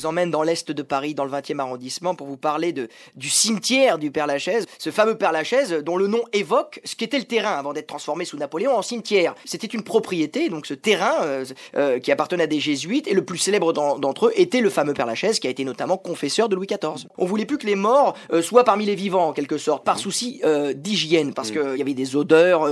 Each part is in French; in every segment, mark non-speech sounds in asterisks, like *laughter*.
Vous emmène dans l'est de Paris, dans le 20e arrondissement, pour vous parler de, du cimetière du Père Lachaise, ce fameux Père Lachaise dont le nom évoque ce qu'était le terrain avant d'être transformé sous Napoléon en cimetière. C'était une propriété, donc ce terrain euh, euh, qui appartenait à des jésuites, et le plus célèbre d'en- d'entre eux était le fameux Père Lachaise qui a été notamment confesseur de Louis XIV. On voulait plus que les morts euh, soient parmi les vivants en quelque sorte, par souci d'hygiène, parce qu'il y avait des odeurs,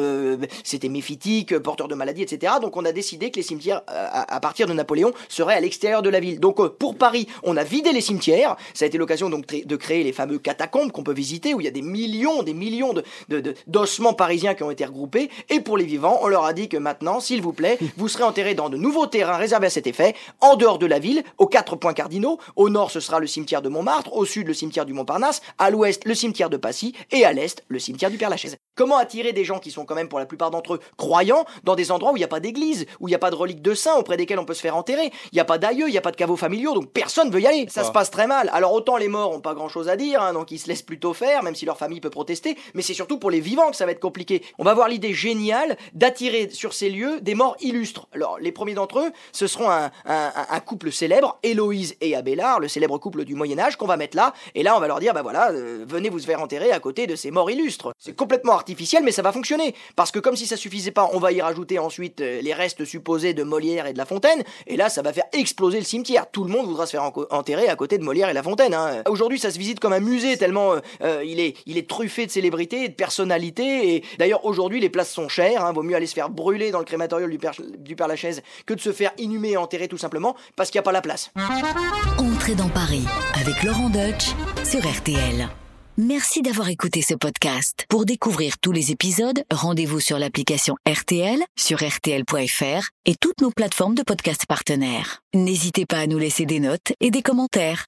c'était méphitique, porteur de maladies, etc. Donc on a décidé que les cimetières, à, à partir de Napoléon, seraient à l'extérieur de la ville. Donc pour Paris, on a vidé les cimetières. Ça a été l'occasion donc de créer les fameux catacombes qu'on peut visiter, où il y a des millions, des millions de de- de- d'ossements parisiens qui ont été regroupés. Et pour les vivants, on leur a dit que maintenant, s'il vous plaît, *laughs* vous serez enterrés dans de nouveaux terrains réservés à cet effet, en dehors de la ville, aux quatre points cardinaux. Au nord, ce sera le cimetière de Montmartre, au sud, le cimetière du Montparnasse, à l'ouest, le cimetière de Passy, et à l'est, le cimetière du Père Lachaise. Comment attirer des gens qui sont quand même pour la plupart d'entre eux croyants dans des endroits où il n'y a pas d'église, où il n'y a pas de reliques de saints auprès desquels on peut se faire enterrer, il n'y a pas d'aïeux, il n'y a pas de caveaux familiaux, donc personne veut y aller. Ça se passe très mal. Alors autant les morts ont pas grand chose à dire, hein, donc ils se laissent plutôt faire, même si leur famille peut protester, mais c'est surtout pour les vivants que ça va être compliqué. On va voir l'idée géniale d'attirer sur ces lieux des morts illustres. Alors les premiers d'entre eux, ce seront un, un- un- un couple célèbre, Héloïse et Abélard, le célèbre couple du Moyen Âge qu'on va mettre là, et là on va leur dire, bah voilà, euh, venez vous faire enterrer à côté de ces morts illustres. C'est complètement artificiel, mais ça va fonctionner, parce que comme si ça suffisait pas, on va y rajouter ensuite euh, les restes supposés de Molière et de La Fontaine, et là ça va faire exploser le cimetière. Tout le monde voudra se faire enterrer à côté de Molière et La Fontaine. hein. Aujourd'hui ça se visite comme un musée tellement euh, euh, il, est, truffé de célébrités, et de personnalités, et d'ailleurs aujourd'hui les places sont chères, hein. vaut mieux aller se faire brûler dans le crématorium du Père, du Père Lachaise que de se faire inhumer et enterrer tout simplement parce qu'il n'y a pas la place. Entrez dans Paris avec Laurent Deutsch sur RTL. Merci d'avoir écouté ce podcast. Pour découvrir tous les épisodes, rendez-vous sur l'application RTL, sur rtl.fr et toutes nos plateformes de podcast partenaires. N'hésitez pas à nous laisser des notes et des commentaires.